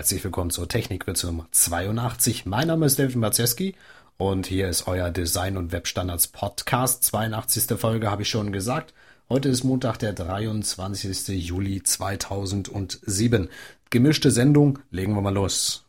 Herzlich willkommen zur Technikwürze Nummer 82. Mein Name ist David Mazeski und hier ist euer Design- und Webstandards Podcast. 82. Folge habe ich schon gesagt. Heute ist Montag, der 23. Juli 2007. Gemischte Sendung, legen wir mal los.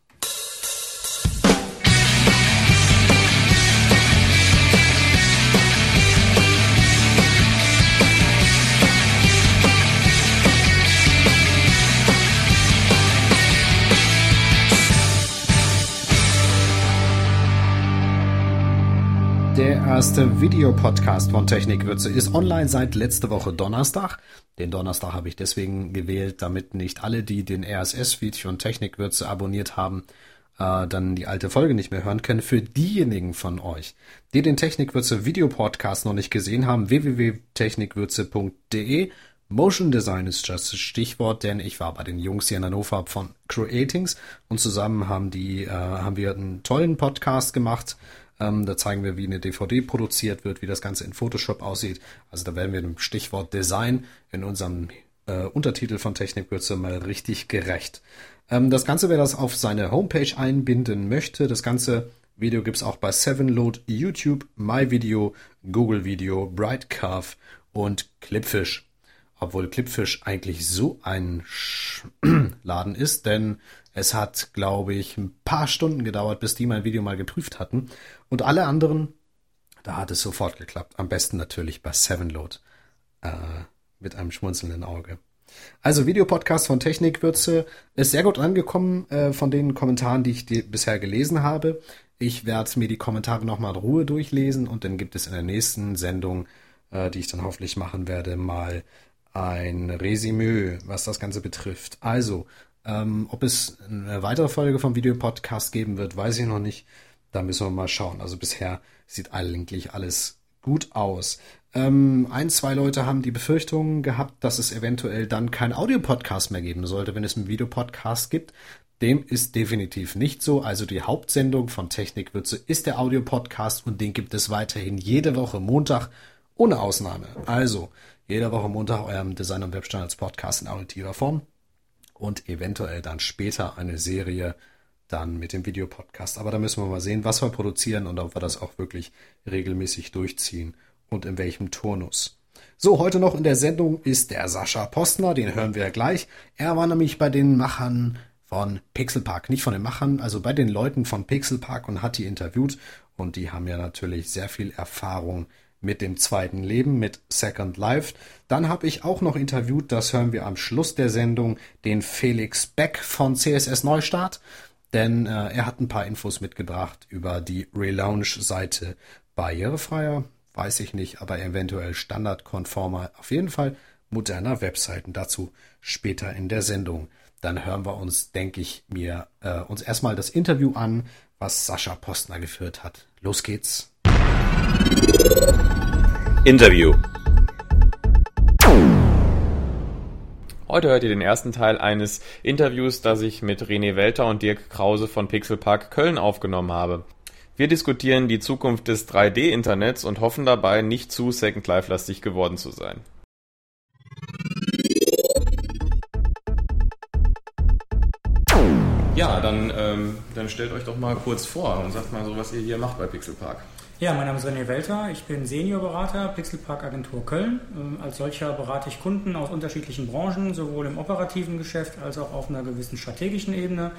Der erste Videopodcast von Technikwürze ist online seit letzte Woche Donnerstag. Den Donnerstag habe ich deswegen gewählt, damit nicht alle, die den RSS-Feed von Technikwürze abonniert haben, äh, dann die alte Folge nicht mehr hören können. Für diejenigen von euch, die den Technikwürze Videopodcast noch nicht gesehen haben, www.technikwürze.de Motion Design ist das Stichwort, denn ich war bei den Jungs hier in Hannover von Creatings und zusammen haben die, äh, haben wir einen tollen Podcast gemacht ähm, da zeigen wir, wie eine DVD produziert wird, wie das Ganze in Photoshop aussieht. Also da werden wir dem Stichwort Design in unserem äh, Untertitel von Technikwürze mal richtig gerecht. Ähm, das Ganze, wer das auf seine Homepage einbinden möchte, das ganze Video gibt's auch bei Sevenload, YouTube, MyVideo, Google Video, Brightcarve und Clipfish. Obwohl Clipfish eigentlich so ein Laden ist, denn es hat, glaube ich, ein paar Stunden gedauert, bis die mein Video mal geprüft hatten. Und alle anderen, da hat es sofort geklappt. Am besten natürlich bei Sevenload. Äh, mit einem schmunzelnden Auge. Also Videopodcast von Technikwürze ist sehr gut angekommen äh, von den Kommentaren, die ich die bisher gelesen habe. Ich werde mir die Kommentare nochmal in Ruhe durchlesen und dann gibt es in der nächsten Sendung, äh, die ich dann hoffentlich machen werde, mal ein Resümee, was das Ganze betrifft. Also, ähm, ob es eine weitere Folge vom Videopodcast geben wird, weiß ich noch nicht. Da müssen wir mal schauen. Also bisher sieht eigentlich alles gut aus. Ähm, ein, zwei Leute haben die Befürchtung gehabt, dass es eventuell dann kein Audiopodcast mehr geben sollte, wenn es einen Videopodcast gibt. Dem ist definitiv nicht so. Also die Hauptsendung von Technikwürze ist der Audiopodcast und den gibt es weiterhin jede Woche Montag ohne Ausnahme. Also jede Woche Montag eurem Design- und Webstandards Podcast in auditiver Form und eventuell dann später eine Serie dann mit dem Videopodcast. Aber da müssen wir mal sehen, was wir produzieren und ob wir das auch wirklich regelmäßig durchziehen und in welchem Turnus. So, heute noch in der Sendung ist der Sascha Postner, den hören wir gleich. Er war nämlich bei den Machern von Pixelpark, nicht von den Machern, also bei den Leuten von Pixelpark und hat die interviewt und die haben ja natürlich sehr viel Erfahrung mit dem zweiten Leben, mit Second Life. Dann habe ich auch noch interviewt, das hören wir am Schluss der Sendung, den Felix Beck von CSS Neustart denn äh, er hat ein paar Infos mitgebracht über die Relaunch-Seite barrierefreier, weiß ich nicht, aber eventuell standardkonformer, auf jeden Fall moderner Webseiten. Dazu später in der Sendung. Dann hören wir uns, denke ich mir, äh, uns erstmal das Interview an, was Sascha Postner geführt hat. Los geht's. Interview. Heute hört ihr den ersten Teil eines Interviews, das ich mit René Welter und Dirk Krause von Pixelpark Köln aufgenommen habe. Wir diskutieren die Zukunft des 3D-Internets und hoffen dabei, nicht zu Second Life-lastig geworden zu sein. Ja, dann, ähm, dann stellt euch doch mal kurz vor und sagt mal so, was ihr hier macht bei Pixelpark. Ja, mein Name ist René Welter, ich bin Seniorberater Pixelpark Agentur Köln. Ähm, als solcher berate ich Kunden aus unterschiedlichen Branchen, sowohl im operativen Geschäft als auch auf einer gewissen strategischen Ebene.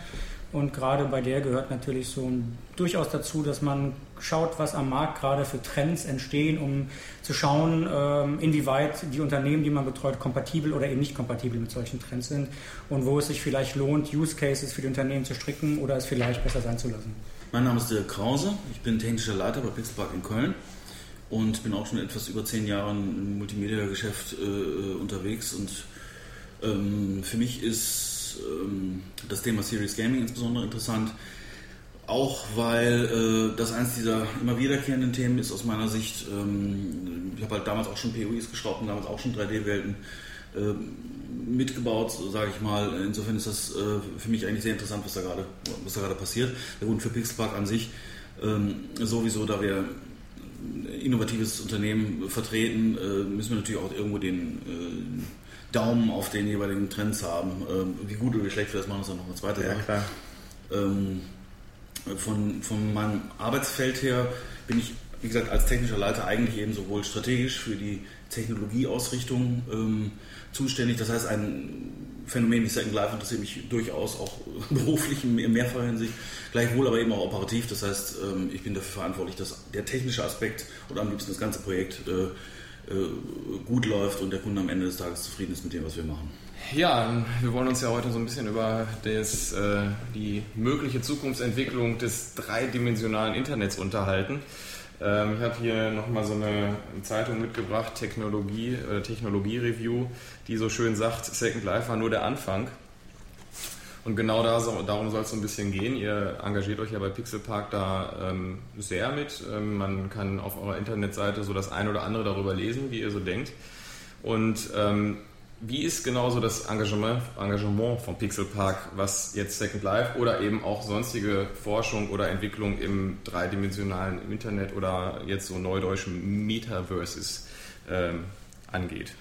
Und gerade bei der gehört natürlich so durchaus dazu, dass man schaut, was am Markt gerade für Trends entstehen, um zu schauen, ähm, inwieweit die Unternehmen, die man betreut, kompatibel oder eben nicht kompatibel mit solchen Trends sind und wo es sich vielleicht lohnt, Use Cases für die Unternehmen zu stricken oder es vielleicht besser sein zu lassen. Mein Name ist Dirk Krause, ich bin technischer Leiter bei Pixelpark in Köln und bin auch schon etwas über zehn Jahre im Multimedia-Geschäft äh, unterwegs. Und ähm, für mich ist ähm, das Thema Serious Gaming insbesondere interessant, auch weil äh, das eins dieser immer wiederkehrenden Themen ist aus meiner Sicht. Ähm, ich habe halt damals auch schon POIs geschraubt und damals auch schon 3D-Welten äh, mitgebaut, sage ich mal. Insofern ist das äh, für mich eigentlich sehr interessant, was da gerade, was da gerade passiert. Ja, gut, für Pixelpark an sich ähm, sowieso, da wir ein innovatives Unternehmen vertreten, äh, müssen wir natürlich auch irgendwo den, Daumen auf den jeweiligen Trends haben. Ähm, wie gut oder wie schlecht wir das machen, ist dann noch eine zweite Sache. klar. Ähm, von, von meinem Arbeitsfeld her bin ich, wie gesagt, als technischer Leiter eigentlich eben sowohl strategisch für die Technologieausrichtung ähm, zuständig. Das heißt, ein Phänomen wie Second Life interessiert mich durchaus auch beruflich in mehrfacher Hinsicht, gleichwohl aber eben auch operativ. Das heißt, ähm, ich bin dafür verantwortlich, dass der technische Aspekt oder am liebsten das ganze Projekt äh, äh, gut läuft und der Kunde am Ende des Tages zufrieden ist mit dem, was wir machen. Ja, wir wollen uns ja heute so ein bisschen über das, äh, die mögliche Zukunftsentwicklung des dreidimensionalen Internets unterhalten. Ähm, ich habe hier nochmal so eine Zeitung mitgebracht, Technologie, äh, Technologie-Review, die so schön sagt, Second Life war nur der Anfang. Und genau da, darum soll es so ein bisschen gehen. Ihr engagiert euch ja bei Pixelpark da ähm, sehr mit. Ähm, man kann auf eurer Internetseite so das ein oder andere darüber lesen, wie ihr so denkt. Und ähm, wie ist genauso das Engagement, Engagement von Pixelpark, was jetzt Second Life oder eben auch sonstige Forschung oder Entwicklung im dreidimensionalen Internet oder jetzt so neudeutschen Metaverses ähm, angeht?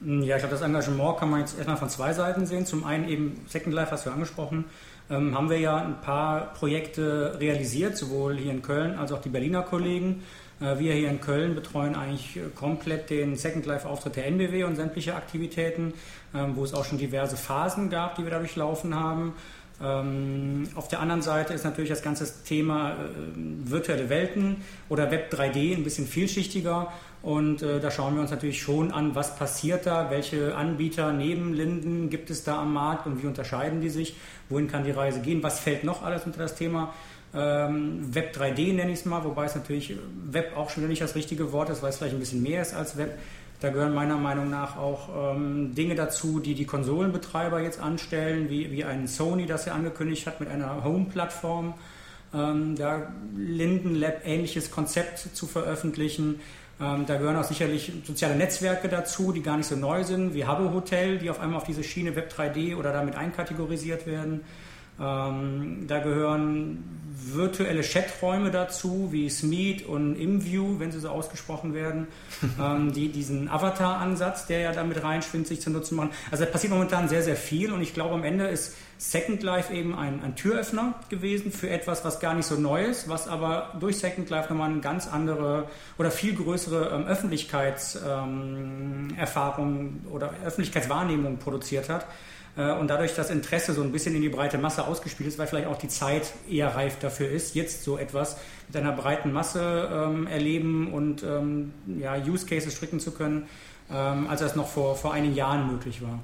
Ja, ich glaube, das Engagement kann man jetzt erstmal von zwei Seiten sehen. Zum einen eben Second Life, hast du angesprochen, ähm, haben wir ja ein paar Projekte realisiert, sowohl hier in Köln als auch die Berliner Kollegen. Äh, wir hier in Köln betreuen eigentlich komplett den Second Life-Auftritt der NBW und sämtliche Aktivitäten, ähm, wo es auch schon diverse Phasen gab, die wir dadurch laufen haben. Ähm, auf der anderen Seite ist natürlich das ganze Thema äh, virtuelle Welten oder Web 3D ein bisschen vielschichtiger und äh, da schauen wir uns natürlich schon an, was passiert da, welche Anbieter neben Linden gibt es da am Markt und wie unterscheiden die sich, wohin kann die Reise gehen, was fällt noch alles unter das Thema ähm, Web 3D nenne ich es mal, wobei es natürlich Web auch schon nicht das richtige Wort ist, weil es vielleicht ein bisschen mehr ist als Web. Da gehören meiner Meinung nach auch ähm, Dinge dazu, die die Konsolenbetreiber jetzt anstellen, wie, wie ein Sony, das er angekündigt hat mit einer Home-Plattform, ähm, da Linden Lab ähnliches Konzept zu veröffentlichen. Ähm, da gehören auch sicherlich soziale Netzwerke dazu, die gar nicht so neu sind, wie Habbo Hotel, die auf einmal auf diese Schiene Web 3D oder damit einkategorisiert werden. Ähm, da gehören virtuelle Chaträume dazu, wie Smeet und ImView, wenn sie so ausgesprochen werden, ähm, die diesen Avatar-Ansatz, der ja damit reinschwingt, sich zu nutzen machen. Also da passiert momentan sehr, sehr viel und ich glaube, am Ende ist Second Life eben ein, ein Türöffner gewesen für etwas, was gar nicht so neu ist, was aber durch Second Life nochmal eine ganz andere oder viel größere ähm, Öffentlichkeitserfahrung ähm, oder Öffentlichkeitswahrnehmung produziert hat. Äh, und dadurch das Interesse so ein bisschen in die breite Masse ausgespielt ist, weil vielleicht auch die Zeit eher reif dafür ist, jetzt so etwas mit einer breiten Masse ähm, erleben und ähm, ja, Use Cases stricken zu können, ähm, als das noch vor, vor einigen Jahren möglich war.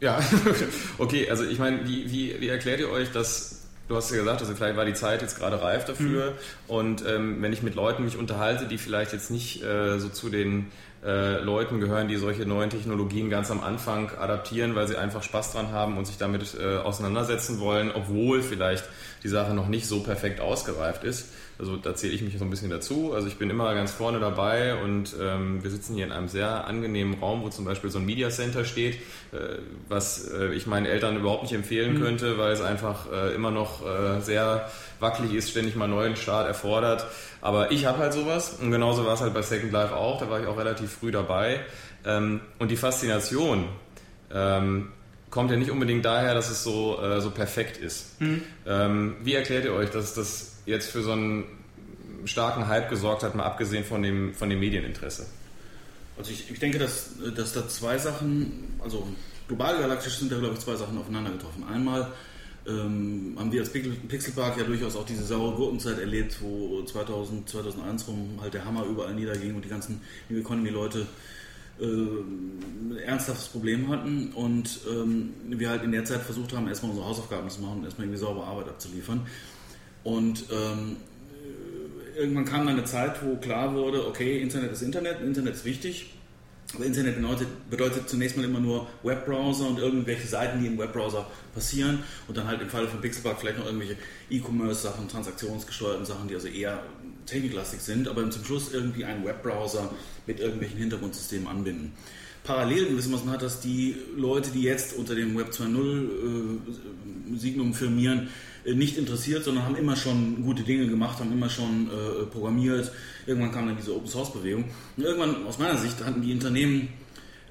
Ja, okay, also ich meine, wie, wie, wie erklärt ihr euch, dass Du hast ja gesagt, also vielleicht war die Zeit jetzt gerade reif dafür. Mhm. Und ähm, wenn ich mit Leuten mich unterhalte, die vielleicht jetzt nicht äh, so zu den äh, Leuten gehören, die solche neuen Technologien ganz am Anfang adaptieren, weil sie einfach Spaß dran haben und sich damit äh, auseinandersetzen wollen, obwohl vielleicht die Sache noch nicht so perfekt ausgereift ist. Also da zähle ich mich so ein bisschen dazu. Also ich bin immer ganz vorne dabei und ähm, wir sitzen hier in einem sehr angenehmen Raum, wo zum Beispiel so ein Media Center steht, äh, was äh, ich meinen Eltern überhaupt nicht empfehlen mhm. könnte, weil es einfach äh, immer noch äh, sehr wackelig ist, ständig mal neuen Start erfordert. Aber ich habe halt sowas und genauso war es halt bei Second Life auch. Da war ich auch relativ früh dabei. Ähm, und die Faszination ähm, kommt ja nicht unbedingt daher, dass es so, äh, so perfekt ist. Mhm. Ähm, wie erklärt ihr euch, dass das jetzt für so einen starken Hype gesorgt hat, mal abgesehen von dem, von dem Medieninteresse? Also ich, ich denke, dass, dass da zwei Sachen, also global galaktisch sind da glaube ich zwei Sachen aufeinander getroffen. Einmal ähm, haben wir als Pixel, Pixelpark ja durchaus auch diese saure Gurkenzeit erlebt, wo 2000, 2001 rum halt der Hammer überall niederging und die ganzen New Economy-Leute äh, ernsthaftes Problem hatten und ähm, wir halt in der Zeit versucht haben, erstmal unsere Hausaufgaben zu machen und erstmal irgendwie saubere Arbeit abzuliefern. Und ähm, irgendwann kam dann eine Zeit, wo klar wurde, okay, Internet ist Internet, Internet ist wichtig. Aber Internet bedeutet, bedeutet zunächst mal immer nur Webbrowser und irgendwelche Seiten, die im Webbrowser passieren und dann halt im Falle von Pixelpark vielleicht noch irgendwelche E-Commerce-Sachen, transaktionsgesteuerten Sachen, die also eher techniklastig sind, aber zum Schluss irgendwie einen Webbrowser mit irgendwelchen Hintergrundsystemen anbinden. Parallel gewissermaßen hat, dass die Leute, die jetzt unter dem Web 2.0 äh, Signum firmieren, äh, nicht interessiert, sondern haben immer schon gute Dinge gemacht, haben immer schon äh, programmiert. Irgendwann kam dann diese Open Source Bewegung. Und irgendwann, aus meiner Sicht, hatten die Unternehmen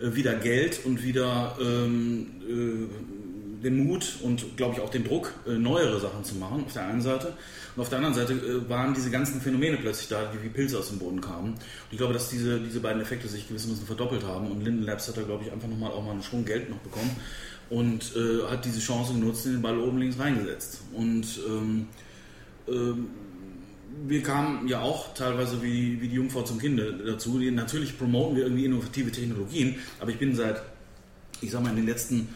äh, wieder Geld und wieder ähm, äh, den Mut und, glaube ich, auch den Druck, äh, neuere Sachen zu machen, auf der einen Seite. Und auf der anderen Seite äh, waren diese ganzen Phänomene plötzlich da, die wie Pilze aus dem Boden kamen. Und ich glaube, dass diese, diese beiden Effekte sich gewissermaßen verdoppelt haben. Und Linden Labs hat da, glaube ich, einfach nochmal auch mal einen Schwung Geld noch bekommen und äh, hat diese Chance genutzt und den Ball oben links reingesetzt. Und ähm, ähm, wir kamen ja auch teilweise wie, wie die Jungfrau zum Kinde dazu. Natürlich promoten wir irgendwie innovative Technologien, aber ich bin seit, ich sag mal, in den letzten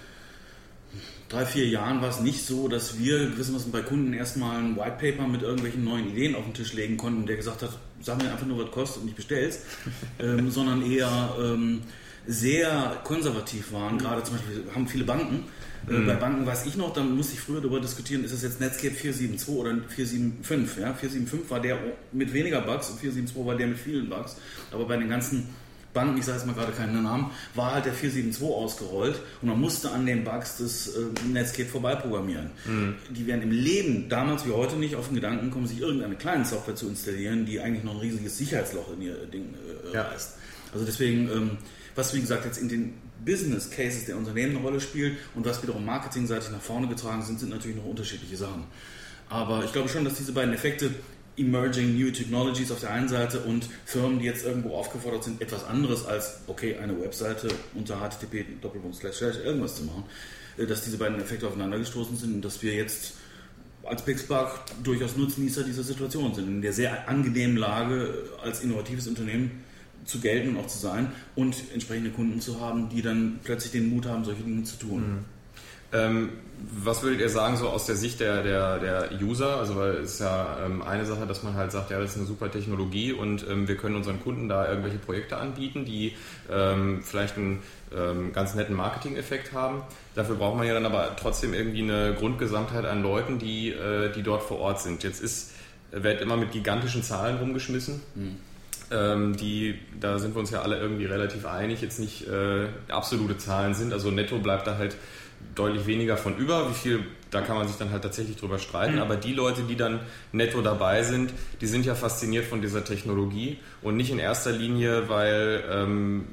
drei, vier Jahren war es nicht so, dass wir gewissermaßen bei Kunden erstmal ein White Paper mit irgendwelchen neuen Ideen auf den Tisch legen konnten, der gesagt hat, sag mir einfach nur, was kostet und ich bestell's, ähm, sondern eher ähm, sehr konservativ waren. Gerade zum Beispiel haben viele Banken. Äh, mhm. Bei Banken weiß ich noch, da musste ich früher darüber diskutieren, ist das jetzt Netscape 472 oder 475? Ja? 475 war der mit weniger Bugs und 472 war der mit vielen Bugs. Aber bei den ganzen Banken, ich sage jetzt mal gerade keinen Namen, war halt der 472 ausgerollt und man musste an den Bugs des äh, Netscape vorbei programmieren. Mhm. Die wären im Leben damals wie heute nicht auf den Gedanken kommen, sich irgendeine kleine Software zu installieren, die eigentlich noch ein riesiges Sicherheitsloch in ihr Ding äh, ja. reißt. Also deswegen ähm, was wie gesagt jetzt in den Business Cases der Unternehmen eine Rolle spielt und was wiederum marketingseitig nach vorne getragen sind, sind natürlich noch unterschiedliche Sachen. Aber ich glaube schon, dass diese beiden Effekte Emerging New Technologies auf der einen Seite und Firmen, die jetzt irgendwo aufgefordert sind, etwas anderes als, okay, eine Webseite unter HTTP irgendwas zu machen, äh, dass diese beiden Effekte aufeinander gestoßen sind und dass wir jetzt als Pixpark durchaus Nutznießer dieser Situation sind, in der sehr angenehmen Lage als innovatives Unternehmen zu gelten und auch zu sein und entsprechende Kunden zu haben, die dann plötzlich den Mut haben, solche Dinge zu tun. Mhm. Ähm, was würdet ihr sagen, so aus der Sicht der, der, der User? Also, weil es ist ja ähm, eine Sache, dass man halt sagt, ja, das ist eine super Technologie und ähm, wir können unseren Kunden da irgendwelche Projekte anbieten, die ähm, vielleicht einen ähm, ganz netten Marketing-Effekt haben. Dafür braucht man ja dann aber trotzdem irgendwie eine Grundgesamtheit an Leuten, die, äh, die dort vor Ort sind. Jetzt ist, wird immer mit gigantischen Zahlen rumgeschmissen. Mhm ähm, die, da sind wir uns ja alle irgendwie relativ einig, jetzt nicht äh, absolute Zahlen sind. Also netto bleibt da halt deutlich weniger von über. Wie viel, da kann man sich dann halt tatsächlich drüber streiten. Mhm. Aber die Leute, die dann netto dabei sind, die sind ja fasziniert von dieser Technologie und nicht in erster Linie, weil ähm,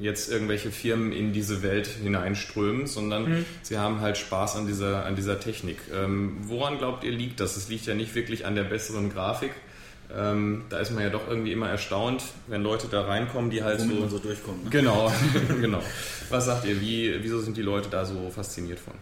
jetzt irgendwelche Firmen in diese Welt hineinströmen, sondern mhm. sie haben halt Spaß an dieser, an dieser Technik. Ähm, woran glaubt ihr liegt das? Es liegt ja nicht wirklich an der besseren Grafik, ähm, da ist man ja doch irgendwie immer erstaunt, wenn Leute da reinkommen, die halt Womit so, man so durchkommt. Ne? Genau, genau. Was sagt ihr? Wie, wieso sind die Leute da so fasziniert von?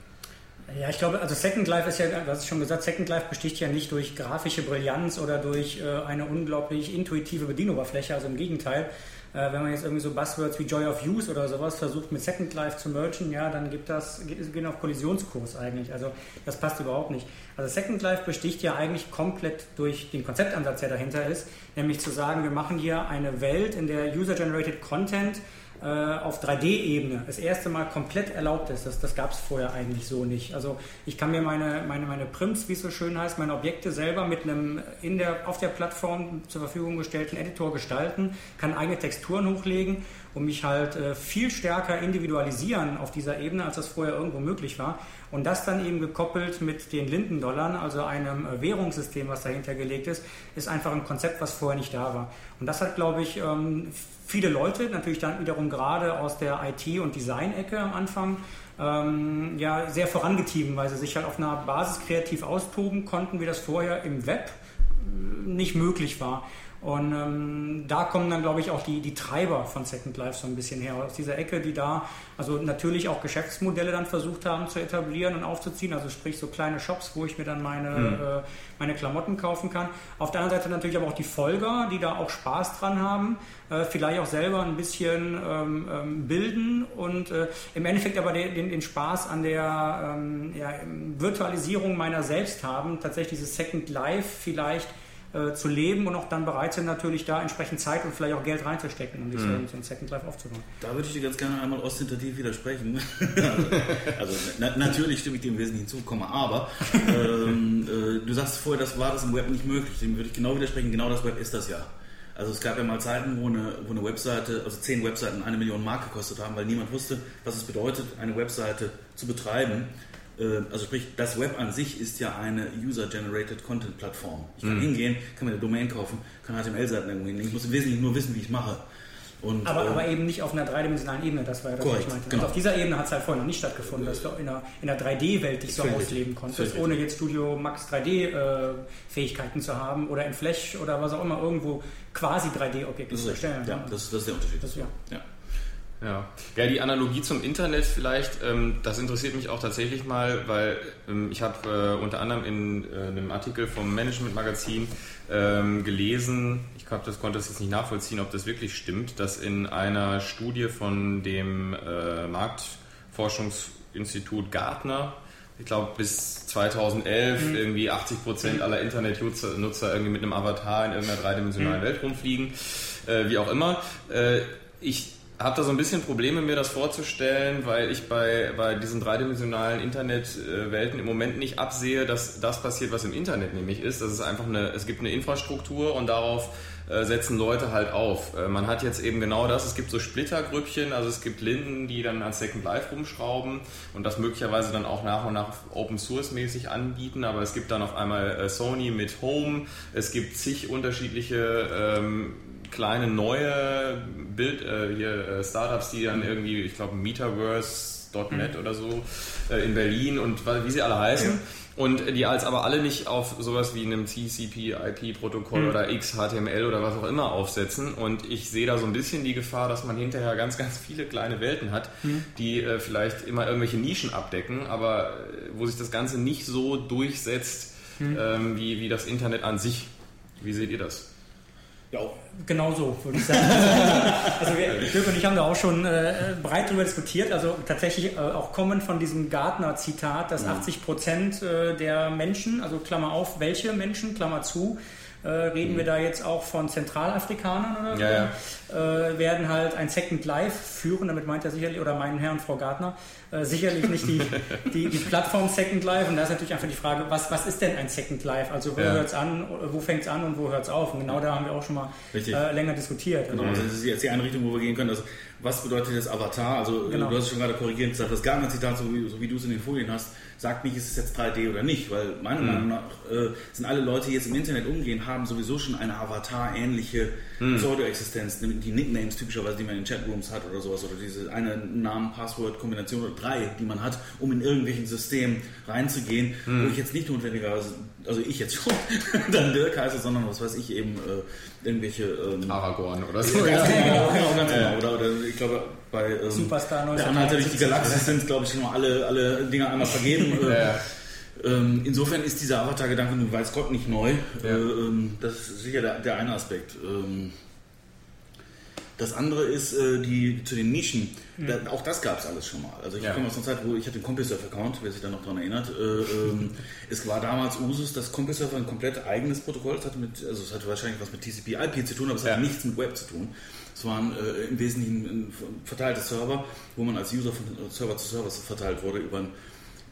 Ja, ich glaube, also Second Life ist ja, du hast schon gesagt, Second Life besticht ja nicht durch grafische Brillanz oder durch äh, eine unglaublich intuitive Bedienoberfläche, also im Gegenteil. Äh, wenn man jetzt irgendwie so Buzzwords wie Joy of Use oder sowas versucht mit Second Life zu mergen, ja, dann gibt das, gehen auf Kollisionskurs eigentlich. Also das passt überhaupt nicht. Also Second Life besticht ja eigentlich komplett durch den Konzeptansatz, der dahinter ist, nämlich zu sagen, wir machen hier eine Welt, in der User-Generated Content auf 3D-Ebene das erste Mal komplett erlaubt ist. Das, das gab es vorher eigentlich so nicht. Also ich kann mir meine, meine, meine Prims, wie es so schön heißt, meine Objekte selber mit einem in der, auf der Plattform zur Verfügung gestellten Editor gestalten, kann eigene Texturen hochlegen und mich halt äh, viel stärker individualisieren auf dieser Ebene, als das vorher irgendwo möglich war. Und das dann eben gekoppelt mit den Lindendollar, also einem äh, Währungssystem, was dahinter gelegt ist, ist einfach ein Konzept, was vorher nicht da war. Und das hat, glaube ich, ähm, viele Leute, natürlich dann wiederum gerade aus der IT- und Design-Ecke am Anfang, ähm, ja, sehr vorangetrieben, weil sie sich halt auf einer Basis kreativ austoben konnten, wie das vorher im Web äh, nicht möglich war. Und ähm, da kommen dann, glaube ich, auch die, die Treiber von Second Life so ein bisschen her. Aus dieser Ecke, die da also natürlich auch Geschäftsmodelle dann versucht haben zu etablieren und aufzuziehen. Also sprich so kleine Shops, wo ich mir dann meine, mhm. äh, meine Klamotten kaufen kann. Auf der anderen Seite natürlich aber auch die Folger, die da auch Spaß dran haben, äh, vielleicht auch selber ein bisschen ähm, ähm, bilden und äh, im Endeffekt aber den, den, den Spaß an der ähm, ja, Virtualisierung meiner selbst haben. Tatsächlich dieses Second Life vielleicht äh, zu leben und auch dann bereit sind, natürlich da entsprechend Zeit und vielleicht auch Geld reinzustecken, um sich mhm. so ein Second Life aufzubauen. Da würde ich dir ganz gerne einmal ostentativ widersprechen. also, also na, natürlich stimme ich dem im Wesentlichen zu, aber ähm, äh, du sagst vorher, das war das im Web nicht möglich. Dem würde ich genau widersprechen. Genau das Web ist das ja. Also es gab ja mal Zeiten, wo eine, wo eine Webseite, also zehn Webseiten eine Million Mark gekostet haben, weil niemand wusste, was es bedeutet, eine Webseite zu betreiben. Äh, also sprich, das Web an sich ist ja eine User-Generated Content-Plattform. Ich kann mhm. hingehen, kann mir eine Domain kaufen, kann HTML-Seiten irgendwo hinlegen. Ich muss im Wesentlichen nur wissen, wie ich mache. Und, aber, äh, aber eben nicht auf einer dreidimensionalen Ebene, das war ja das, korrekt, was ich meinte. Genau. Und auf dieser Ebene hat es halt vorher noch nicht stattgefunden, dass du in einer, in einer 3D-Welt dich so ausleben konntest, Völlig. ohne jetzt Studio Max 3D-Fähigkeiten äh, zu haben oder in Flash oder was auch immer irgendwo quasi 3D-Objekte zu erstellen. Ja, das, das, ist der Unterschied. Das, ja. ja. Ja. ja, die Analogie zum Internet vielleicht, ähm, das interessiert mich auch tatsächlich mal, weil ähm, ich habe äh, unter anderem in äh, einem Artikel vom Management Magazin ähm, gelesen, ich glaube, das konnte es jetzt nicht nachvollziehen, ob das wirklich stimmt, dass in einer Studie von dem äh, Marktforschungsinstitut Gartner ich glaube, bis 2011 mhm. irgendwie 80 Prozent aller Internetnutzer irgendwie mit einem Avatar in irgendeiner dreidimensionalen mhm. Welt rumfliegen, äh, wie auch immer. Äh, ich habe da so ein bisschen Probleme, mir das vorzustellen, weil ich bei, bei diesen dreidimensionalen Internetwelten im Moment nicht absehe, dass das passiert, was im Internet nämlich ist. Das ist einfach eine, es gibt eine Infrastruktur und darauf äh, setzen Leute halt auf. Äh, man hat jetzt eben genau das, es gibt so Splittergrüppchen, also es gibt Linden, die dann an Second Life rumschrauben und das möglicherweise dann auch nach und nach Open Source mäßig anbieten, aber es gibt dann auf einmal äh, Sony mit Home, es gibt zig unterschiedliche ähm, kleine neue Bild, äh, hier äh, Startups, die dann irgendwie, ich glaube, Metaverse.net mhm. oder so äh, in Berlin und wie sie alle heißen. Ja. Und die als aber alle nicht auf sowas wie einem TCP-IP-Protokoll mhm. oder XHTML oder was auch immer aufsetzen. Und ich sehe da so ein bisschen die Gefahr, dass man hinterher ganz, ganz viele kleine Welten hat, mhm. die äh, vielleicht immer irgendwelche Nischen abdecken, aber äh, wo sich das Ganze nicht so durchsetzt, mhm. ähm, wie, wie das Internet an sich. Wie seht ihr das? Ja, genau so, würde ich sagen. also wir, Dirk und ich haben da auch schon äh, breit darüber diskutiert, also tatsächlich äh, auch kommend von diesem Gartner-Zitat, dass ja. 80 Prozent äh, der Menschen, also Klammer auf, welche Menschen, Klammer zu, äh, reden mhm. wir da jetzt auch von Zentralafrikanern oder so, ja, ja. Äh, werden halt ein Second Life führen, damit meint er sicherlich, oder mein Herr und Frau Gartner, äh, sicherlich nicht die, die, die Plattform Second Life. Und da ist natürlich einfach die Frage, was, was ist denn ein Second Life? Also wo ja. hört es an, wo fängt es an und wo hört es auf? Und genau da haben wir auch schon mal äh, länger diskutiert. Genau, also das ist jetzt die eine Richtung, wo wir gehen können. Also was bedeutet das Avatar? Also genau. du hast es schon gerade korrigierend gesagt, das Gartner-Zitat, so wie, so wie du es in den Folien hast, sagt nicht, ist es jetzt 3D oder nicht, weil meiner mhm. Meinung nach äh, sind alle Leute, die jetzt im Internet umgehen, haben sowieso schon eine Avatar-ähnliche. Pseudo-Existenz, die Nicknames typischerweise, die man in Chatrooms hat oder sowas, oder diese eine Namen-Passwort-Kombination oder drei, die man hat, um in irgendwelchen Systemen reinzugehen, mhm. wo ich jetzt nicht notwendigerweise, also ich jetzt schon, dann Dirk heiße, sondern was weiß ich eben, äh, irgendwelche... Ähm, Aragorn oder so. Ja, genau, genau, ganz genau. Oder, oder ich glaube, bei ähm, Superstar der Anhalter durch die Galaxie sind, glaube ich, schon mal alle, alle Dinger einmal vergeben. ja. Ähm, insofern ist dieser Avatar-Gedanke nun weiß Gott nicht neu. Ja. Äh, ähm, das ist sicher der, der eine Aspekt. Ähm, das andere ist äh, die zu den Nischen. Mhm. Da, auch das gab es alles schon mal. Also ich ja. komme aus einer Zeit, wo ich hatte einen CompuServe-Account, wer sich da noch daran erinnert. Äh, ähm, es war damals Usus, dass CompuServe ein komplett eigenes Protokoll hatte mit, also es hatte wahrscheinlich was mit TCP/IP zu tun, aber es ja. hatte nichts mit Web zu tun. Es waren äh, im Wesentlichen verteilte Server, wo man als User von Server zu Server verteilt wurde über ein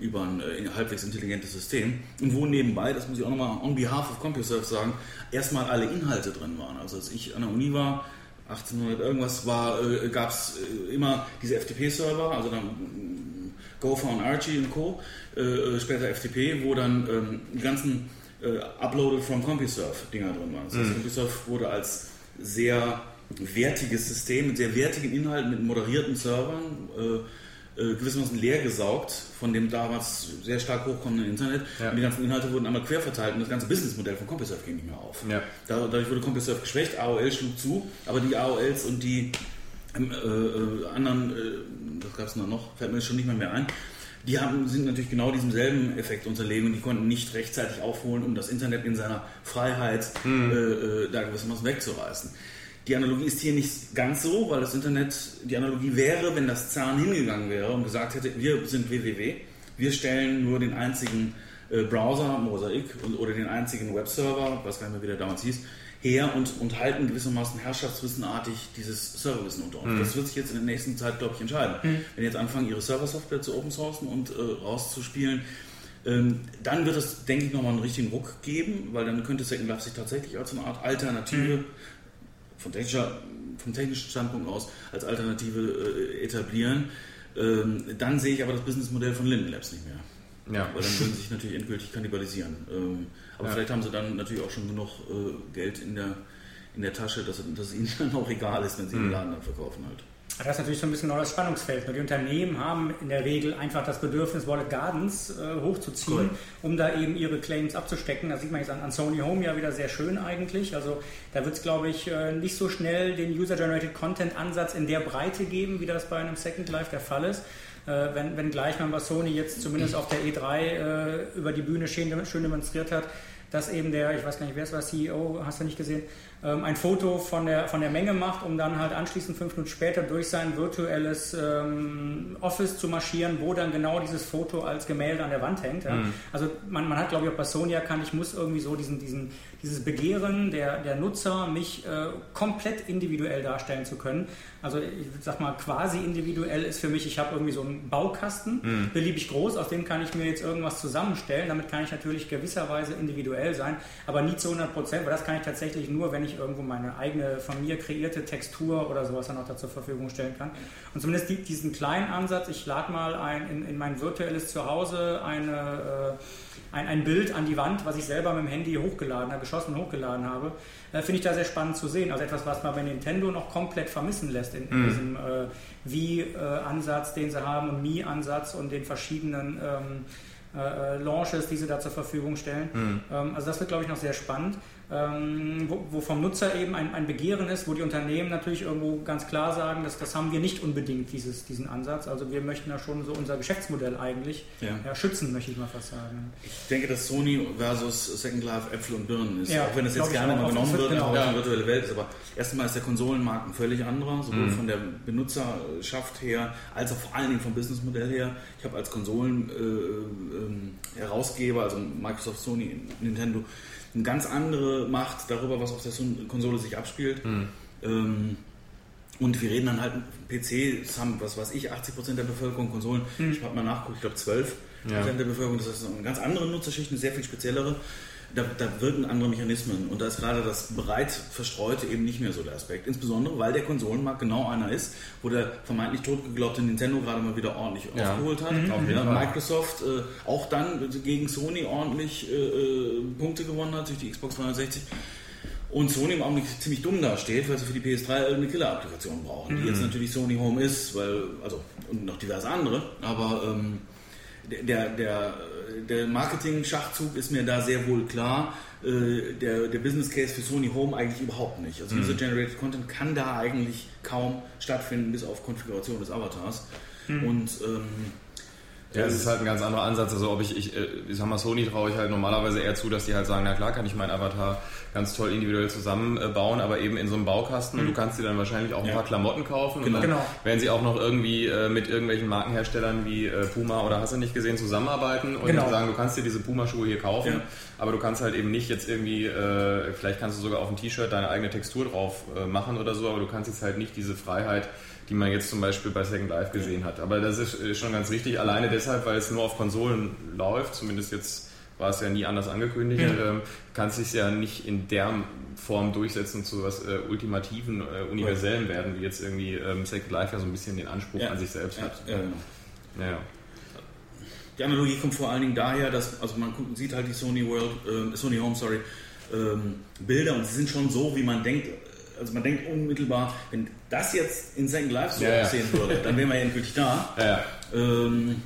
über ein äh, halbwegs intelligentes System und wo nebenbei, das muss ich auch nochmal on behalf of CompuServe sagen, erstmal alle Inhalte drin waren. Also als ich an der Uni war, 1800 irgendwas war, äh, gab es äh, immer diese FTP-Server, also dann äh, GoFound Archie und Co., äh, äh später FTP, wo dann ähm, die ganzen Uploaded from CompuServe-Dinger drin waren. Das heißt, mhm. CompuServe wurde als sehr wertiges System mit sehr wertigen Inhalten, mit moderierten Servern, äh, gewissermaßen leer gesaugt von dem damals sehr stark hochkommenden Internet. Ja. Und die ganzen Inhalte wurden einmal quer verteilt und das ganze Businessmodell von CompuServe ging nicht mehr auf. Ja. Dadurch wurde CompuServe geschwächt, AOL schlug zu, aber die AOLs und die ähm, äh, äh, anderen, äh, was gab es noch, fällt mir schon nicht mehr, mehr ein, die haben, sind natürlich genau diesem selben Effekt unterlegen und die konnten nicht rechtzeitig aufholen, um das Internet in seiner Freiheit mhm. äh da gewissermaßen wegzureißen. Die Analogie ist hier nicht ganz so, weil das Internet, die Analogie wäre, wenn das CERN hingegangen wäre und gesagt hätte, wir sind www, wir stellen nur den einzigen äh, Browser, Mosaik, oder den einzigen Webserver, was gar nicht mehr, wie der damals hieß, her und, und halten gewissermaßen herrschaftswissenartig dieses Serverwissen unter uns. Mhm. Das wird sich jetzt in der nächsten Zeit, glaube ich, entscheiden. Mhm. Wenn jetzt anfangen, ihre Server-Software zu open sourcen und äh, rauszuspielen, ähm, dann wird es, denke ich, nochmal einen richtigen Ruck geben, weil dann könnte Second Life sich tatsächlich als eine Art Alternative mhm von technischer, vom technischen Standpunkt aus als Alternative äh, etablieren. Ähm, dann sehe ich aber das Businessmodell von Linden Labs nicht mehr. Ja. Weil dann würden sie sich natürlich endgültig kannibalisieren. Ähm, aber ja. vielleicht haben sie dann natürlich auch schon genug äh, Geld in der, in der Tasche, dass, dass es ihnen dann auch egal ist, wenn sie mhm. den Laden dann verkaufen halt. Das ist natürlich so ein bisschen das Spannungsfeld. Die Unternehmen haben in der Regel einfach das Bedürfnis, Wallet Gardens äh, hochzuziehen, cool. um da eben ihre Claims abzustecken. Das sieht man jetzt an, an Sony Home ja wieder sehr schön eigentlich. Also da wird es, glaube ich, äh, nicht so schnell den User-Generated Content-Ansatz in der Breite geben, wie das bei einem Second Life der Fall ist. Äh, wenn, wenn gleich man bei Sony jetzt zumindest auf der E3 äh, über die Bühne schön, schön demonstriert hat, dass eben der, ich weiß gar nicht, wer es war, CEO, hast du nicht gesehen, ähm, ein Foto von der, von der Menge macht, um dann halt anschließend fünf Minuten später durch sein virtuelles ähm, Office zu marschieren, wo dann genau dieses Foto als Gemälde an der Wand hängt. Ja. Mhm. Also man, man hat, glaube ich, auch bei Sony erkannt, ich muss irgendwie so diesen, diesen, dieses Begehren der, der Nutzer, mich äh, komplett individuell darstellen zu können. Also ich sag mal, quasi individuell ist für mich, ich habe irgendwie so einen Baukasten, mhm. beliebig groß, aus dem kann ich mir jetzt irgendwas zusammenstellen. Damit kann ich natürlich gewisserweise individuell sein, aber nie zu 100 Prozent, weil das kann ich tatsächlich nur, wenn ich ich irgendwo meine eigene von mir kreierte Textur oder sowas dann auch da zur Verfügung stellen kann. Und zumindest die, diesen kleinen Ansatz, ich lade mal ein, in, in mein virtuelles Zuhause eine, äh, ein, ein Bild an die Wand, was ich selber mit dem Handy hochgeladen habe, geschossen hochgeladen habe, äh, finde ich da sehr spannend zu sehen. Also etwas, was man bei Nintendo noch komplett vermissen lässt in, in mhm. diesem äh, Wie-Ansatz, den sie haben und Mi-Ansatz und den verschiedenen ähm, äh, äh, Launches, die sie da zur Verfügung stellen. Mhm. Ähm, also das wird, glaube ich, noch sehr spannend ähm, wo, wo, vom Nutzer eben ein, ein, Begehren ist, wo die Unternehmen natürlich irgendwo ganz klar sagen, dass das haben wir nicht unbedingt, dieses, diesen Ansatz. Also wir möchten da schon so unser Geschäftsmodell eigentlich ja. Ja, schützen, möchte ich mal fast sagen. Ich denke, dass Sony versus Second Life Äpfel und Birnen ist. Ja, auch wenn das jetzt gerne mal genommen wird, genau. in der virtuellen Welt ist. Aber erstmal ist der Konsolenmarkt ein völlig anderer, sowohl mhm. von der Benutzerschaft her, als auch vor allen Dingen vom Businessmodell her. Ich habe als Konsolen-Herausgeber, äh, ähm, also Microsoft, Sony, Nintendo, eine ganz andere Macht darüber, was auf der Konsole sich abspielt. Mhm. Ähm, und wir reden dann halt, PCs haben, was weiß ich, 80% der Bevölkerung, Konsolen, mhm. ich habe mal nachgeguckt, ich glaube 12% ja. der Bevölkerung, das ist eine ganz andere Nutzerschicht, eine sehr viel speziellere da, da wirken andere Mechanismen und da ist gerade das breit verstreute eben nicht mehr so der Aspekt. Insbesondere, weil der Konsolenmarkt genau einer ist, wo der vermeintlich totgeglaubte Nintendo gerade mal wieder ordentlich ja. aufgeholt hat. Mhm. Ja, Microsoft äh, auch dann gegen Sony ordentlich äh, äh Punkte gewonnen hat durch die Xbox 360 und Sony im Augenblick ziemlich dumm dasteht, weil sie für die PS3 irgendeine Killer-Applikation brauchen, die mhm. jetzt natürlich Sony Home ist, weil, also, und noch diverse andere, aber ähm, der, der, der Marketing-Schachzug ist mir da sehr wohl klar. Äh, der, der Business Case für Sony Home eigentlich überhaupt nicht. Also mhm. User-Generated Content kann da eigentlich kaum stattfinden, bis auf Konfiguration des Avatars. Mhm. Und ähm, ja, es ist halt ein ganz anderer Ansatz. Also ob ich, ich, äh, ich sag mal, Sony traue ich halt normalerweise eher zu, dass die halt sagen, na klar kann ich meinen Avatar ganz toll individuell zusammenbauen, aber eben in so einem Baukasten mhm. und du kannst dir dann wahrscheinlich auch ein ja. paar Klamotten kaufen genau. und dann genau. werden sie auch noch irgendwie äh, mit irgendwelchen Markenherstellern wie äh, Puma oder hast du nicht gesehen zusammenarbeiten und genau. sagen, du kannst dir diese Puma-Schuhe hier kaufen, ja. aber du kannst halt eben nicht jetzt irgendwie, vielleicht kannst du sogar auf ein T-Shirt deine eigene Textur drauf machen oder so, aber du kannst jetzt halt nicht diese Freiheit die man jetzt zum Beispiel bei Second Life gesehen hat. Aber das ist äh, schon ganz richtig, alleine deshalb, weil es nur auf Konsolen läuft, zumindest jetzt war es ja nie anders angekündigt, ja. ähm, kann es sich ja nicht in der Form durchsetzen zu was äh, ultimativen, äh, universellen werden, wie jetzt irgendwie ähm, Second Life ja so ein bisschen den Anspruch ja. an sich selbst ja. hat. Genau. Ja. Die Analogie kommt vor allen Dingen daher, dass also man sieht halt die Sony World, äh, Sony Home, sorry, ähm, Bilder und sie sind schon so, wie man denkt, also man denkt unmittelbar, wenn das jetzt in Second Life so ja, aussehen ja. würde, dann wären wir ja endgültig da. Ja. Ähm,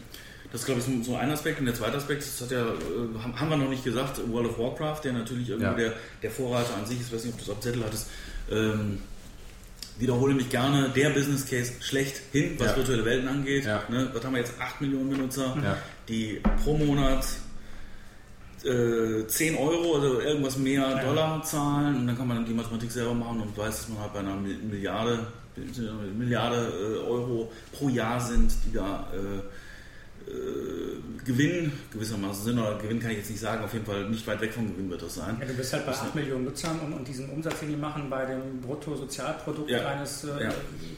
das ist, glaube ich, so ein Aspekt. Und der zweite Aspekt, das hat ja, äh, haben wir noch nicht gesagt, World of Warcraft, der natürlich irgendwie der, der Vorreiter an sich ist, ich weiß nicht, ob du das auf Zettel hattest, ähm, wiederhole mich gerne, der Business Case schlechthin, was virtuelle Welten angeht. Ne, was haben wir jetzt? 8 Millionen Benutzer, die pro Monat äh, 10 Euro oder irgendwas mehr Dollar zahlen und dann kann man die Mathematik selber machen und weiß, dass man halt bei einer Milliarde, Milliarde äh, Euro pro Jahr sind, die da äh Gewinn gewissermaßen sind, oder Gewinn kann ich jetzt nicht sagen, auf jeden Fall nicht weit weg vom Gewinn wird das sein. Ja, du bist halt bei 8 Millionen Nutzern und, und diesen Umsatz, den die machen bei dem Bruttosozialprodukt Ja. eines äh, Ja.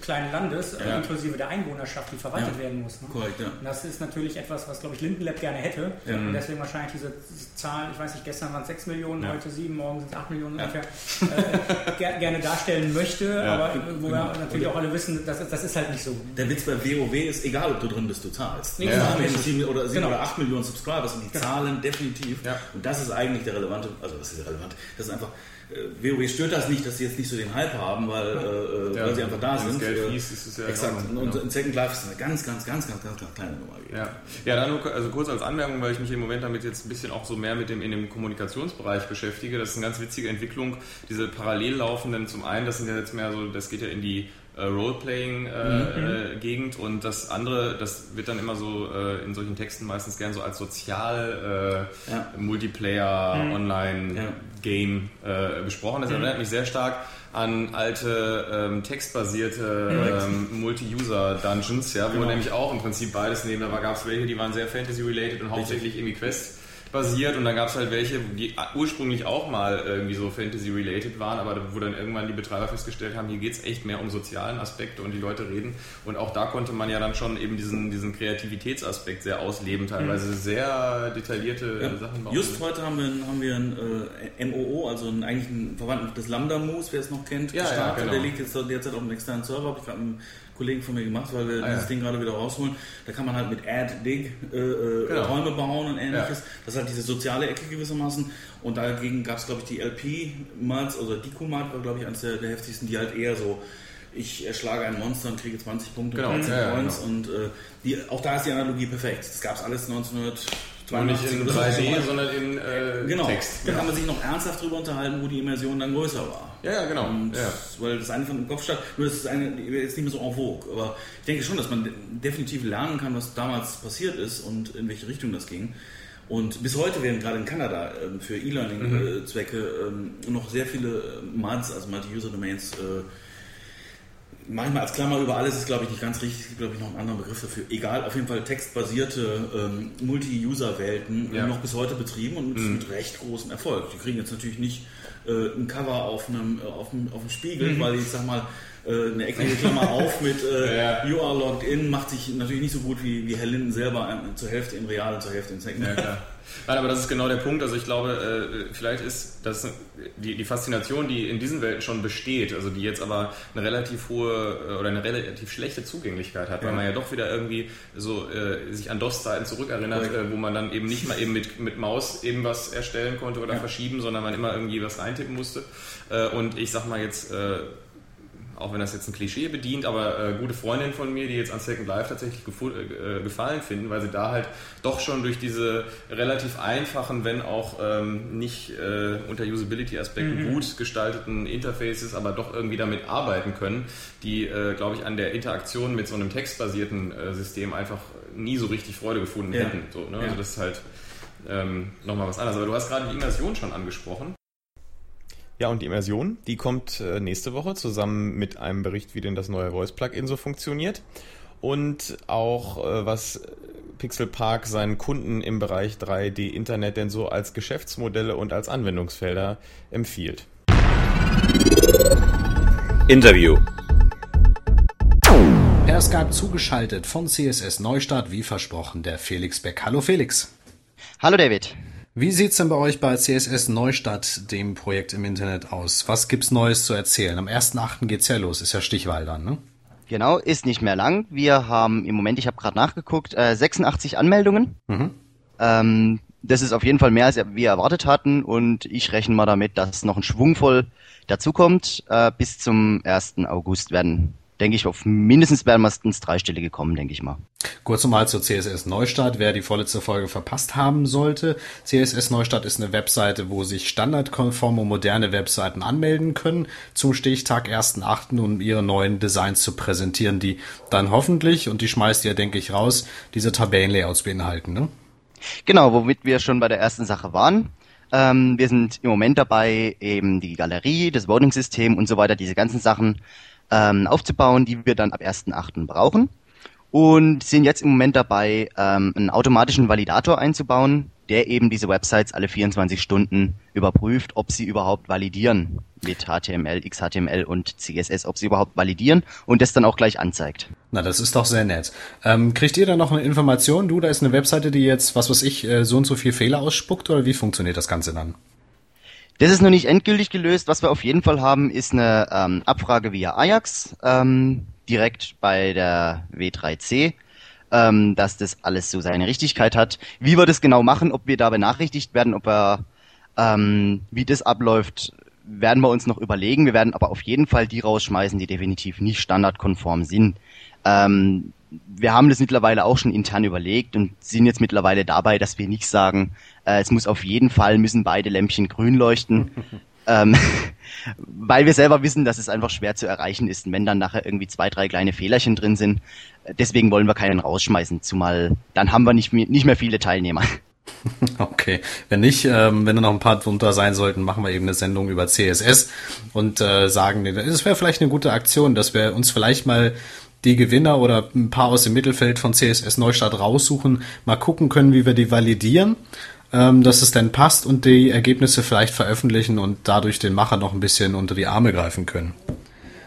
kleinen Landes, äh, inklusive der Einwohnerschaft, die verwaltet werden muss. Ne? Korrekt, ja. Und das ist natürlich etwas, was, glaube ich, Lindenlab gerne hätte. Und deswegen wahrscheinlich diese Zahl, ich weiß nicht, gestern waren es 6 Millionen, heute 7, morgen sind es 8 Millionen ungefähr, äh, ger gerne darstellen möchte. Aber äh, wo wir natürlich auch alle wissen, das, ist- das ist halt nicht so. Der Witz bei WoW ist, egal ob du drin bist, du zahlst. Ja. Acht Millionen, sieben oder, sieben Genau. oder 8 Millionen Subscribers und die Genau. zahlen definitiv. Ja. Und das ist eigentlich der relevante, also das ist relevant, das ist einfach, äh, WoW stört das nicht, dass sie jetzt nicht so den Hype haben, weil, äh, Ja, weil sie einfach da wenn das sind. Geld Äh, fließt, ist es ja Exakt. Ordnung, Und genau. in Second Life ist es eine ganz, ganz, ganz, ganz, ganz, ganz kleine Nummer. Ja, ja dann nur, also kurz als Anmerkung, weil ich mich im Moment damit jetzt ein bisschen auch so mehr mit dem in dem Kommunikationsbereich beschäftige. Das ist eine ganz witzige Entwicklung, diese parallel laufenden. Zum einen, das sind ja jetzt mehr so, das geht ja in die äh, Roleplaying-Gegend und das andere, das wird dann immer so äh, in solchen Texten meistens gern so als sozial äh, Ja. Multiplayer Online Ja. Game äh, besprochen. Das erinnert mich sehr stark an alte ähm, textbasierte ähm, Multi-User-Dungeons, ja, wo Genau. nämlich auch im Prinzip beides nehmen. Da gab es welche, die waren sehr Fantasy-related und hauptsächlich irgendwie Quest basiert und dann gab es halt welche, die ursprünglich auch mal irgendwie so Fantasy-related waren, aber wo dann irgendwann die Betreiber festgestellt haben, hier geht es echt mehr um sozialen Aspekte und die Leute reden und auch da konnte man ja dann schon eben diesen, diesen Kreativitätsaspekt sehr ausleben, teilweise sehr detaillierte Ja. Sachen bauen. Just heute haben wir, haben wir ein äh, MOO, also einen, eigentlich einen Verwandten des Lambda-Moose, wer es noch kennt, Ja, ja, gestartet. genau. Der liegt jetzt derzeit auf einem externen Server, habe ich gerade Kollegen von mir gemacht, weil wir Ah, dieses ja. Ding gerade wieder rausholen. Da kann man halt mit Add, Dig äh, äh, Genau. Räume bauen und ähnliches. Ja. Das halt diese soziale Ecke gewissermaßen. Und dagegen gab es, glaube ich, die LP-Mats, oder Dico-Mat war, glaube ich, eines der, der heftigsten, die halt eher so ich erschlage ein Monster und kriege 20 Punkte Genau, und 13 ja, ja, Points genau. und äh, die, auch da ist die Analogie perfekt. Das gab es alles 1982 Nur nicht in oder so. 3D, sondern in äh, Genau. Text. Da kann man sich noch ernsthaft drüber unterhalten, wo die Immersion dann größer war. Ja, ja, genau. Und, Ja. Weil das eine von im Kopf stand, nur das ist eine, jetzt nicht mehr so en vogue. Aber ich denke schon, dass man de- definitiv lernen kann, was damals passiert ist und in welche Richtung das ging. Und bis heute werden gerade in Kanada ähm, für E-Learning-Zwecke ähm, noch sehr viele äh, MUDs, also Multi-User-Domains, äh, manchmal als Klammer über alles ist, glaube ich, nicht ganz richtig. Es gibt, glaube ich, noch einen anderen Begriff dafür. Egal, auf jeden Fall textbasierte ähm, Multi-User-Welten Ja. noch bis heute betrieben und mit, mit recht großem Erfolg. Die kriegen jetzt natürlich nicht äh, ein Cover auf einem, äh, auf einem, auf einem Spiegel, weil ich sag mal, äh, eine eckige Klammer auf mit äh, Ja. You are logged in macht sich natürlich nicht so gut wie, wie Herr Linden selber äh, zur Hälfte im Real und zur Hälfte im Second. Ja, klar. Nein, aber das ist genau der Punkt. Also ich glaube, äh, vielleicht ist das die, die Faszination, die in diesen Welten schon besteht, also die jetzt aber eine relativ hohe äh, oder eine relativ schlechte Zugänglichkeit hat, weil Ja. man ja doch wieder irgendwie so äh, sich an DOS-Zeiten zurückerinnert, Korrekt. äh, wo man dann eben nicht mal eben mit, mit Maus eben was erstellen konnte oder Ja. verschieben, sondern man immer irgendwie was eintippen musste. Äh, und ich sag mal jetzt, auch wenn das jetzt ein Klischee bedient, aber äh, gute Freundinnen von mir, die jetzt an Second Life tatsächlich gefu- äh, gefallen finden, weil sie da halt doch schon durch diese relativ einfachen, wenn auch ähm, nicht äh, unter Usability-Aspekten gut gestalteten Interfaces, aber doch irgendwie damit arbeiten können, die, äh, glaube ich, an der Interaktion mit so einem textbasierten äh, System einfach nie so richtig Freude gefunden Ja. hätten. So, ne? Ja. Also das ist halt ähm, nochmal was anderes. Aber du hast gerade die Immersion schon angesprochen. Ja, und die Immersion, die kommt äh, nächste Woche zusammen mit einem Bericht, wie denn das neue Voice-Plugin so funktioniert. Und auch, äh, was Pixel Park seinen Kunden im Bereich 3D-Internet denn so als Geschäftsmodelle und als Anwendungsfelder empfiehlt. Interview. Per Skype zugeschaltet von CSS Neustart, wie versprochen, der Felix Beck. Hallo Felix. Hallo David. Wie sieht's denn bei euch bei CSS Neustadt, dem Projekt im Internet, aus? Was gibt's Neues zu erzählen? Am 1.8. geht's ja los, ist ja Stichwahl dann, ne? Genau, ist nicht mehr lang. Wir haben im Moment, ich habe gerade nachgeguckt, äh, 86 Anmeldungen. Mhm. Ähm, das ist auf jeden Fall mehr, als wir erwartet hatten und ich rechne mal damit, dass noch ein Schwung voll dazukommt. Äh, bis zum 1. August werden, denke ich, auf mindestens werden wir ins Dreistellige kommen, denke ich mal. Kurz nochmal zur CSS Neustart, wer die vorletzte Folge verpasst haben sollte. CSS Neustart ist eine Webseite, wo sich standardkonforme moderne Webseiten anmelden können zum Stichtag 1.8., um ihre neuen Designs zu präsentieren, die dann hoffentlich, und die schmeißt ihr, denke ich, raus, diese Tabellenlayouts beinhalten, ne? Genau, womit wir schon bei der ersten Sache waren. Ähm, wir sind im Moment dabei, eben die Galerie, das Voting-System und so weiter, diese ganzen Sachen ähm, aufzubauen, die wir dann ab 1.8. brauchen. und sind jetzt im Moment dabei, ähm, einen automatischen Validator einzubauen, der eben diese Websites alle 24 Stunden überprüft, ob sie überhaupt validieren mit HTML, XHTML und CSS, ob sie überhaupt validieren und das dann auch gleich anzeigt. Na, das ist doch sehr nett. Ähm, kriegt ihr dann noch eine Information? Du, da ist eine Webseite, die jetzt, was weiß ich, äh, so und so viel Fehler ausspuckt oder wie funktioniert das Ganze dann? Das ist noch nicht endgültig gelöst. Was wir auf jeden Fall haben, ist eine ähm, Abfrage via Ajax, ähm, direkt bei der W3C ähm, dass das alles so seine Richtigkeit hat. Wie wir das genau machen, ob wir da benachrichtigt werden, ob wir, ähm, wie das abläuft, werden wir uns noch überlegen. Wir werden aber auf jeden Fall die rausschmeißen, die definitiv nicht standardkonform sind. Ähm, wir haben das mittlerweile auch schon intern überlegt und sind jetzt mittlerweile dabei, dass wir nicht sagen, äh, es muss auf jeden Fall, müssen beide Lämpchen grün leuchten, ähm, weil wir selber wissen, dass es einfach schwer zu erreichen ist, wenn dann nachher irgendwie zwei, drei kleine Fehlerchen drin sind. Deswegen wollen wir keinen rausschmeißen, zumal dann haben wir nicht mehr, nicht mehr viele Teilnehmer. Okay, wenn nicht, ähm, wenn da noch ein paar drunter sein sollten, machen wir eben eine Sendung über CSS und äh, sagen, das wäre vielleicht eine gute Aktion, dass wir uns vielleicht mal die Gewinner oder ein paar aus dem Mittelfeld von CSS Neustart raussuchen, mal gucken können, wie wir die validieren ähm, dass es denn passt und die Ergebnisse vielleicht veröffentlichen und dadurch den Macher noch ein bisschen unter die Arme greifen können.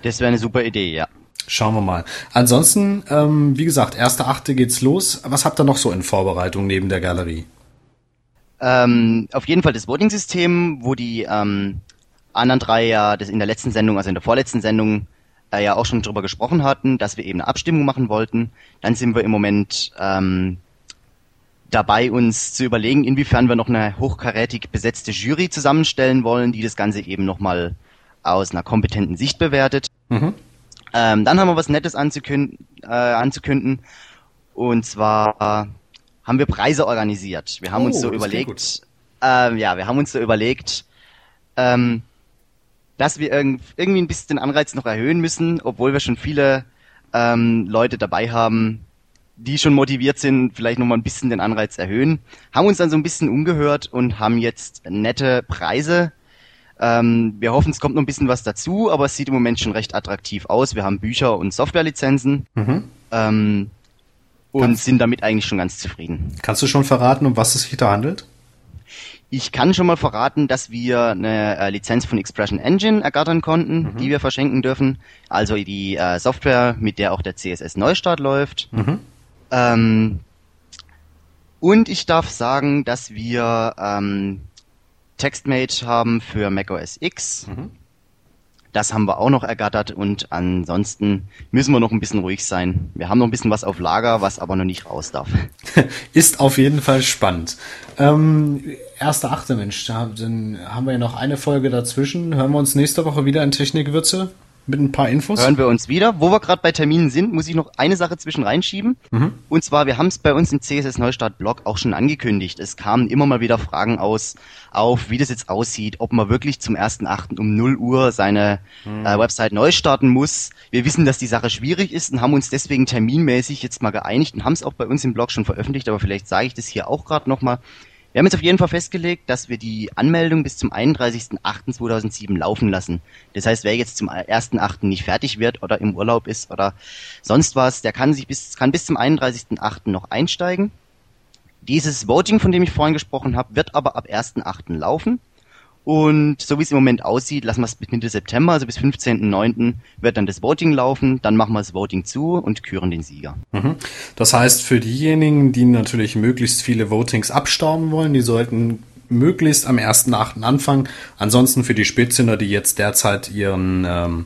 Das wäre eine super Idee, ja. Schauen wir mal. Ansonsten, ähm, wie gesagt, erste Achte geht's los. Was habt ihr noch so in Vorbereitung neben der Galerie? Ähm, auf jeden Fall das Voting-System, wo die ähm, anderen drei ja das in der letzten Sendung, also in der vorletzten Sendung, äh, ja auch schon drüber gesprochen hatten, dass wir eben eine Abstimmung machen wollten. Dann sind wir im Moment ähm, dabei, uns zu überlegen, inwiefern wir noch eine hochkarätig besetzte Jury zusammenstellen wollen, die das Ganze eben nochmal aus einer kompetenten Sicht bewertet. Mhm. Ähm, dann haben wir was Nettes anzukünden, äh, anzukünden. Und zwar haben wir Preise organisiert. Wir haben oh, uns so überlegt, äh, ja, wir haben uns so überlegt, ähm, dass wir irg irgendwie ein bisschen den Anreiz noch erhöhen müssen, obwohl wir schon viele ähm, Leute dabei haben, die schon motiviert sind, vielleicht nochmal ein bisschen den Anreiz erhöhen. Haben uns dann so ein bisschen umgehört und haben jetzt nette Preise. Ähm, wir hoffen, es kommt noch ein bisschen was dazu, aber es sieht im Moment schon recht attraktiv aus. Wir haben Bücher und Softwarelizenzen mhm. ähm, und kannst, sind damit eigentlich schon ganz zufrieden. Kannst du schon verraten, um was es sich da handelt? Ich kann schon mal verraten, dass wir eine äh, Lizenz von Expression Engine ergattern konnten, mhm. die wir verschenken dürfen. Also die äh, Software, mit der auch der CSS Neustart läuft. Mhm. Ähm, und ich darf sagen, dass wir ähm, TextMate haben für macOS X. Mhm. Das haben wir auch noch ergattert und ansonsten müssen wir noch ein bisschen ruhig sein. Wir haben noch ein bisschen was auf Lager, was aber noch nicht raus darf. Ist auf jeden Fall spannend. Ähm, erste Achte, Mensch, dann haben wir ja noch eine Folge dazwischen. Hören wir uns nächste Woche wieder in Technikwürze mit ein paar Infos. Hören wir uns wieder. Wo wir gerade bei Terminen sind, muss ich noch eine Sache zwischen reinschieben. Mhm. Und zwar, wir haben es bei uns im CSS Neustart Blog auch schon angekündigt. Es kamen immer mal wieder Fragen aus, auf wie das jetzt aussieht, ob man wirklich zum 1.8. um 0 Uhr seine mhm. äh, Website neu starten muss. Wir wissen, dass die Sache schwierig ist und haben uns deswegen terminmäßig jetzt mal geeinigt und haben es auch bei uns im Blog schon veröffentlicht, aber vielleicht sage ich das hier auch gerade nochmal. Wir haben jetzt auf jeden Fall festgelegt, dass wir die Anmeldung bis zum 31.08.2007 laufen lassen. Das heißt, wer jetzt zum 1.08. nicht fertig wird oder im Urlaub ist oder sonst was, der kann sich bis, kann bis zum 31.08. noch einsteigen. Dieses Voting, von dem ich vorhin gesprochen habe, wird aber ab 1.08. laufen. Und so wie es im Moment aussieht, lassen wir es bis Mitte September, also bis 15.09. wird dann das Voting laufen, dann machen wir das Voting zu und küren den Sieger. Mhm. Das heißt, für diejenigen, die natürlich möglichst viele Votings abstauben wollen, die sollten möglichst am 1.8. anfangen. Ansonsten für die Spitzhänder, die jetzt derzeit ihren ähm,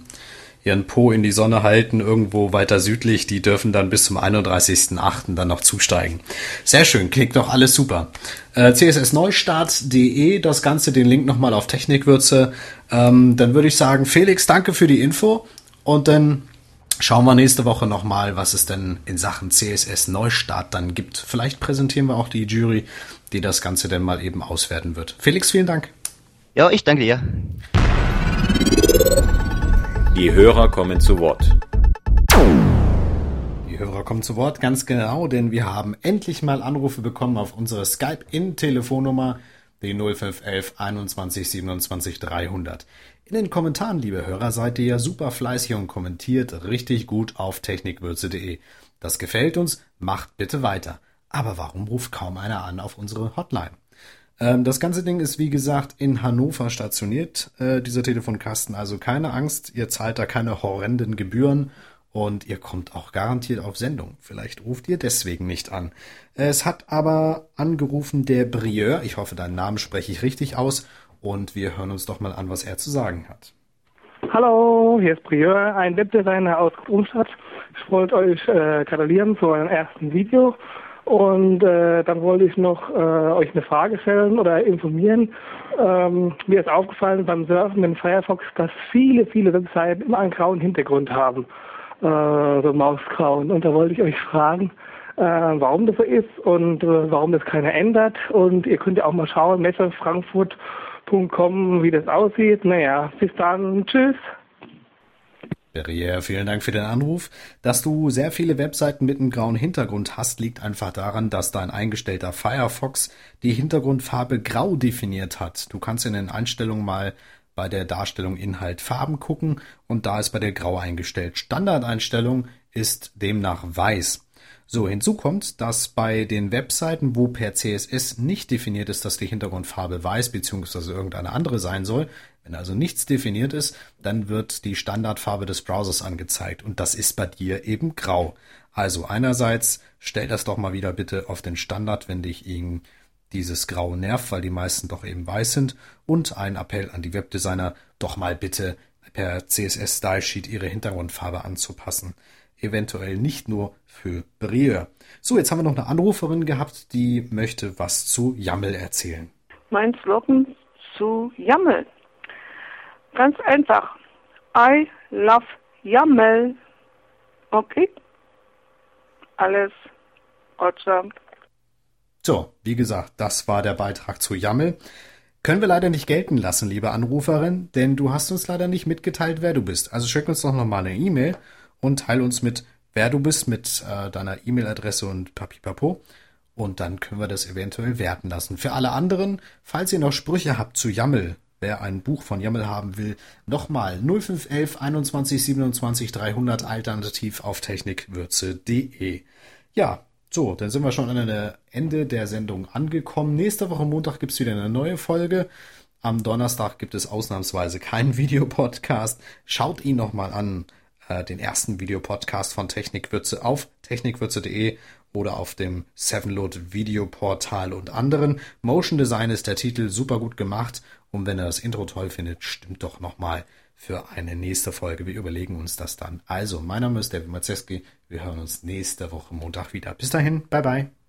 ihren Po in die Sonne halten, irgendwo weiter südlich, die dürfen dann bis zum 31.08. dann noch zusteigen. Sehr schön, klingt doch alles super. Äh, CSSneustart.de, das Ganze, den Link nochmal auf Technikwürze. Ähm, dann würde ich sagen, Felix, danke für die Info und dann schauen wir nächste Woche nochmal, was es denn in Sachen CSS Neustart dann gibt. Vielleicht präsentieren wir auch die Jury, die das Ganze dann mal eben auswerten wird. Felix, vielen Dank. Ja, ich danke dir. Die Hörer kommen zu Wort. Die Hörer kommen zu Wort, ganz genau, denn wir haben endlich mal Anrufe bekommen auf unsere Skype-In-Telefonnummer, die 0511 21 27 300. In den Kommentaren, liebe Hörer, seid ihr ja super fleißig und kommentiert richtig gut auf technikwürze.de. Das gefällt uns, macht bitte weiter. Aber warum ruft kaum einer an auf unsere Hotline? Ähm, das ganze Ding ist, wie gesagt, in Hannover stationiert, äh, dieser Telefonkasten. Also keine Angst, ihr zahlt da keine horrenden Gebühren und ihr kommt auch garantiert auf Sendung. Vielleicht ruft ihr deswegen nicht an. Es hat aber angerufen der Brieur, ich hoffe, deinen Namen spreche ich richtig aus, und wir hören uns doch mal an, was er zu sagen hat. Hallo, hier ist Brieur, ein Webdesigner aus Grumstadt. Ich wollte euch äh, gratulieren zu eurem ersten Video und äh, dann wollte ich noch äh, euch eine Frage stellen oder informieren. Ähm, mir ist aufgefallen beim Surfen in Firefox, dass viele, viele Webseiten immer einen grauen Hintergrund haben, äh, so mausgrauen. Und da wollte ich euch fragen, äh, warum das so ist und äh, warum das keiner ändert. Und ihr könnt ja auch mal schauen, messefrankfurt.com, wie das aussieht. Naja, bis dann. Tschüss. Berriere, vielen Dank für den Anruf. Dass du sehr viele Webseiten mit einem grauen Hintergrund hast, liegt einfach daran, dass dein eingestellter Firefox die Hintergrundfarbe grau definiert hat. Du kannst in den Einstellungen mal bei der Darstellung Inhalt Farben gucken und da ist bei der grau eingestellt. Standardeinstellung ist demnach weiß. So, hinzu kommt, dass bei den Webseiten, wo per CSS nicht definiert ist, dass die Hintergrundfarbe weiß bzw. irgendeine andere sein soll, wenn also nichts definiert ist, dann wird die Standardfarbe des Browsers angezeigt und das ist bei dir eben grau. Also einerseits stell das doch mal wieder bitte auf den Standard, wenn dich ihn dieses Grau nervt, weil die meisten doch eben weiß sind und ein Appell an die Webdesigner, doch mal bitte per CSS Style Sheet ihre Hintergrundfarbe anzupassen eventuell nicht nur für Brieur. So, jetzt haben wir noch eine Anruferin gehabt, die möchte was zu Jammel erzählen. Mein Slogan zu Jammel. Ganz einfach. I love Jammel. Okay? Alles awesome. So, wie gesagt, das war der Beitrag zu Jammel. Können wir leider nicht gelten lassen, liebe Anruferin, denn du hast uns leider nicht mitgeteilt, wer du bist. Also schick uns doch nochmal eine E-Mail und teile uns mit, wer du bist, mit äh, deiner E-Mail-Adresse und Papipapo. Und dann können wir das eventuell werten lassen. Für alle anderen, falls ihr noch Sprüche habt zu Jammel, wer ein Buch von Jammel haben will, nochmal 0511 21 27 300 alternativ auf technikwürze.de. Ja, so, dann sind wir schon an der Ende der Sendung angekommen. Nächste Woche Montag gibt's wieder eine neue Folge. Am Donnerstag gibt es ausnahmsweise keinen Videopodcast. Schaut ihn nochmal an äh, den ersten Videopodcast von Technikwürze auf technikwürze.de oder auf dem Sevenload Videoportal und anderen. Motion Design ist der Titel, super gut gemacht. Und wenn ihr das Intro toll findet, stimmt doch nochmal für eine nächste Folge. Wir überlegen uns das dann. Also, mein Name ist David Mazeski. Wir hören uns nächste Woche Montag wieder. Bis dahin, bye bye.